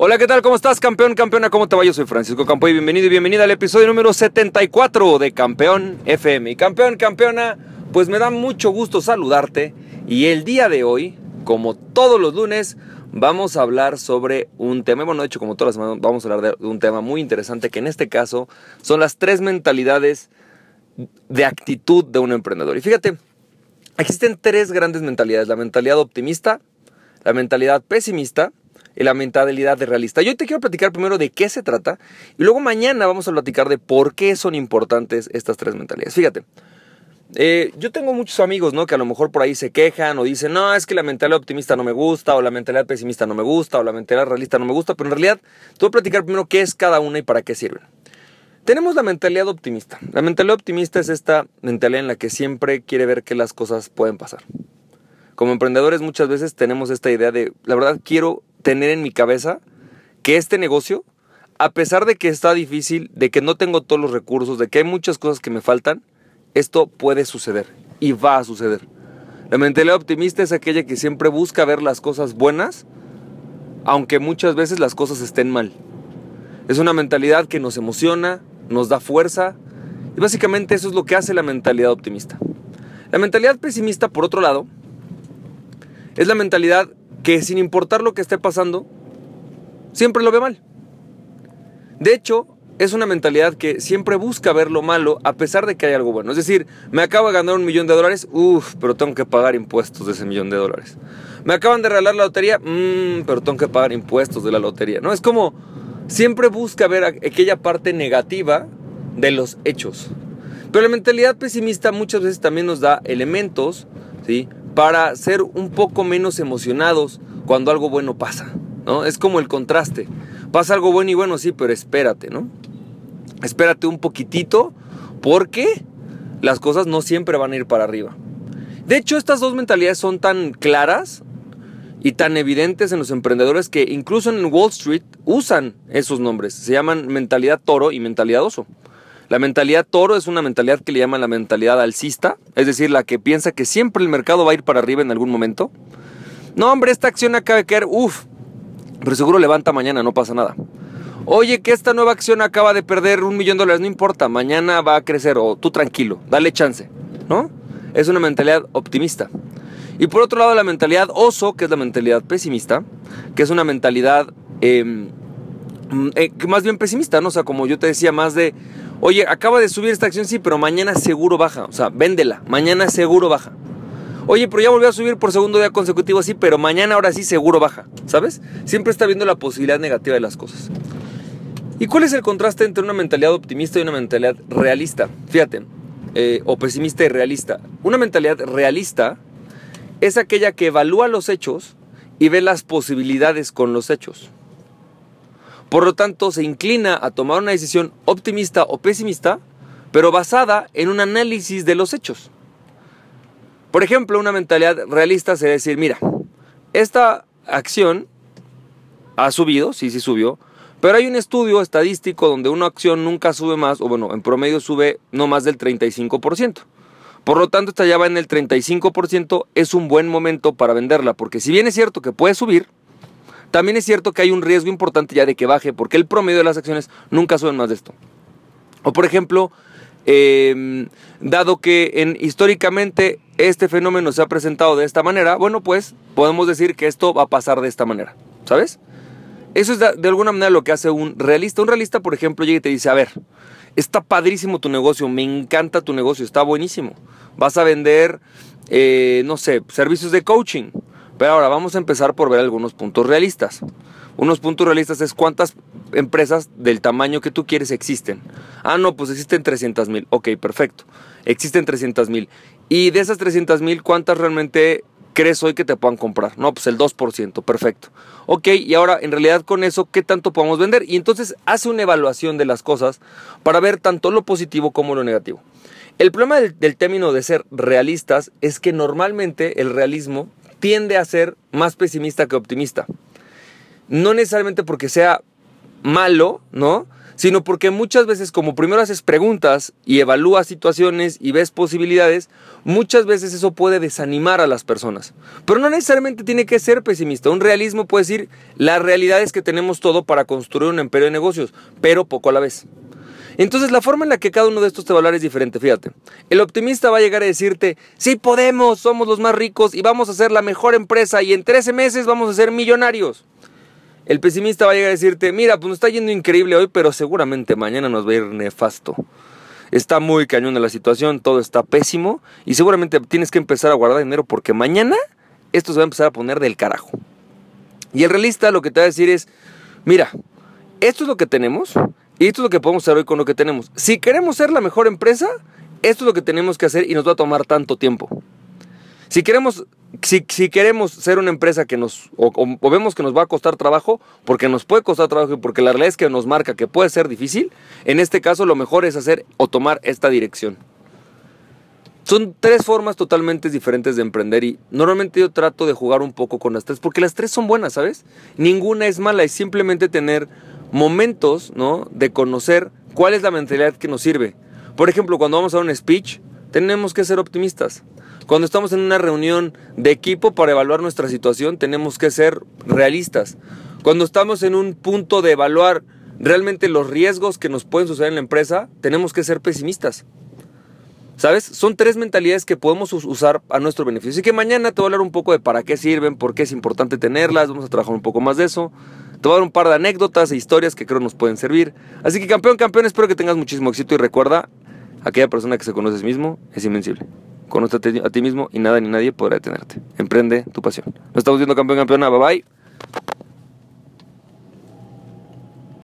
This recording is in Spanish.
Hola, ¿qué tal? ¿Cómo estás, campeón, campeona? ¿Cómo te va? Yo soy Francisco Campo y bienvenido y bienvenida al episodio número 74 de Campeón FM. Y campeón, campeona, pues me da mucho gusto saludarte y el día de hoy, como todos los lunes, vamos a hablar sobre un tema, bueno, de hecho, como todas las semanas, vamos a hablar de un tema muy interesante que en este caso son las tres mentalidades de actitud de un emprendedor. Y fíjate, existen tres grandes mentalidades, la mentalidad optimista, la mentalidad pesimista la mentalidad de realista. Yo te quiero platicar primero de qué se trata y luego mañana vamos a platicar de por qué son importantes estas tres mentalidades. Fíjate, eh, yo tengo muchos amigos, ¿no? Que a lo mejor por ahí se quejan o dicen, no, es que la mentalidad optimista no me gusta, o la mentalidad pesimista no me gusta, o la mentalidad realista no me gusta, pero en realidad te voy a platicar primero qué es cada una y para qué sirven. Tenemos la mentalidad optimista. La mentalidad optimista es esta mentalidad en la que siempre quiere ver que las cosas pueden pasar. Como emprendedores muchas veces tenemos esta idea de, la verdad quiero tener en mi cabeza que este negocio, a pesar de que está difícil, de que no tengo todos los recursos, de que hay muchas cosas que me faltan, esto puede suceder y va a suceder. La mentalidad optimista es aquella que siempre busca ver las cosas buenas, aunque muchas veces las cosas estén mal. Es una mentalidad que nos emociona, nos da fuerza, y básicamente eso es lo que hace la mentalidad optimista. La mentalidad pesimista, por otro lado, es la mentalidad que sin importar lo que esté pasando, siempre lo ve mal. De hecho, es una mentalidad que siempre busca ver lo malo a pesar de que hay algo bueno. Es decir, me acabo de ganar un millón de dólares, uff, pero tengo que pagar impuestos de ese millón de dólares. Me acaban de regalar la lotería, mmm, pero tengo que pagar impuestos de la lotería. ¿no? Es como siempre busca ver aquella parte negativa de los hechos. Pero la mentalidad pesimista muchas veces también nos da elementos, ¿sí? Para ser un poco menos emocionados cuando algo bueno pasa, ¿no? Es como el contraste. Pasa algo bueno y bueno, sí, pero espérate, ¿no? Espérate un poquitito porque las cosas no siempre van a ir para arriba. De hecho, estas dos mentalidades son tan claras y tan evidentes en los emprendedores que incluso en Wall Street usan esos nombres. Se llaman mentalidad toro y mentalidad oso. La mentalidad toro es una mentalidad que le llaman la mentalidad alcista, es decir, la que piensa que siempre el mercado va a ir para arriba en algún momento. No, hombre, esta acción acaba de caer, uff, pero seguro levanta mañana, no pasa nada. Oye, que esta nueva acción acaba de perder un millón de dólares, no importa, mañana va a crecer, o tú tranquilo, dale chance, ¿no? Es una mentalidad optimista. Y por otro lado, la mentalidad oso, que es la mentalidad pesimista, que es una mentalidad em, eh, más bien pesimista, ¿no? O sea, como yo te decía, más de, Oye, acaba de subir esta acción, sí, pero mañana seguro baja. O sea, véndela. Mañana seguro baja. Oye, pero ya volvió a subir por segundo día consecutivo, sí, pero mañana ahora sí seguro baja. ¿Sabes? Siempre está viendo la posibilidad negativa de las cosas. ¿Y cuál es el contraste entre una mentalidad optimista y una mentalidad realista? Fíjate, eh, o pesimista y realista. Una mentalidad realista es aquella que evalúa los hechos y ve las posibilidades con los hechos. Por lo tanto, se inclina a tomar una decisión optimista o pesimista, pero basada en un análisis de los hechos. Por ejemplo, una mentalidad realista sería decir, mira, esta acción ha subido, sí, sí subió, pero hay un estudio estadístico donde una acción nunca sube más, o bueno, en promedio sube no más del 35%. Por lo tanto, esta ya va en el 35%, es un buen momento para venderla, porque si bien es cierto que puede subir, también es cierto que hay un riesgo importante ya de que baje, porque el promedio de las acciones nunca suben más de esto. O por ejemplo, em, dado que en, históricamente este fenómeno se ha presentado de esta manera, bueno, pues podemos decir que esto va a pasar de esta manera, ¿sabes? Eso es de, alguna manera lo que hace un realista. Un realista, por ejemplo, llega y te dice, a ver, está padrísimo tu negocio, me encanta tu negocio, está buenísimo. Vas a vender, eh, no sé, servicios de coaching. Pero ahora vamos a empezar por ver algunos puntos realistas. Unos puntos realistas es cuántas empresas del tamaño que tú quieres existen. Ah, no, pues existen 300 mil. Ok, perfecto. Existen 300 mil. Y de esas 300 mil, ¿cuántas realmente crees hoy que te puedan comprar? No, pues el 2%, perfecto. Ok, y ahora en realidad con eso, ¿qué tanto podemos vender? Y entonces hace una evaluación de las cosas para ver tanto lo positivo como lo negativo. El problema del, del término de ser realistas es que normalmente el realismo tiende a ser más pesimista que optimista. No necesariamente porque sea malo, ¿no? sino porque muchas veces como primero haces preguntas y evalúas situaciones y ves posibilidades, muchas veces eso puede desanimar a las personas. Pero no necesariamente tiene que ser pesimista. Un realismo puede decir, la realidad es que tenemos todo para construir un imperio de negocios, pero poco a la vez. Entonces la forma en la que cada uno de estos te va a hablar es diferente, fíjate. El optimista va a llegar a decirte, sí podemos, somos los más ricos y vamos a ser la mejor empresa y en 13 meses vamos a ser millonarios. El pesimista va a llegar a decirte, mira, pues nos está yendo increíble hoy, pero seguramente mañana nos va a ir nefasto. Está muy cañón la situación, todo está pésimo y seguramente tienes que empezar a guardar dinero porque mañana esto se va a empezar a poner del carajo. Y el realista lo que te va a decir es, mira, esto es lo que tenemos y esto es lo que podemos hacer hoy con lo que tenemos. Si queremos ser la mejor empresa, esto es lo que tenemos que hacer y nos va a tomar tanto tiempo. Si queremos si, queremos ser una empresa que nos, o, vemos que nos va a costar trabajo, porque nos puede costar trabajo y porque la realidad es que nos marca que puede ser difícil, en este caso lo mejor es hacer o tomar esta dirección. Son tres formas totalmente diferentes de emprender y normalmente yo trato de jugar un poco con las tres, porque las tres son buenas, ¿sabes? Ninguna es mala, es simplemente tener momentos, ¿no? De conocer cuál es la mentalidad que nos sirve. Por ejemplo, cuando vamos a un speech, tenemos que ser optimistas. Cuando estamos en una reunión de equipo para evaluar nuestra situación, tenemos que ser realistas. Cuando estamos en un punto de evaluar realmente los riesgos que nos pueden suceder en la empresa, tenemos que ser pesimistas. ¿Sabes? Son tres mentalidades que podemos usar a nuestro beneficio. Así que mañana te voy a hablar un poco de para qué sirven, por qué es importante tenerlas, vamos a trabajar un poco más de eso. Te voy a dar un par de anécdotas e historias que creo nos pueden servir. Así que campeón, campeón, espero que tengas muchísimo éxito y recuerda, aquella persona que se conoce a sí mismo es invencible. Conócete a ti mismo y nada ni nadie podrá detenerte. Emprende tu pasión. Nos estamos viendo campeón, campeona. Bye bye.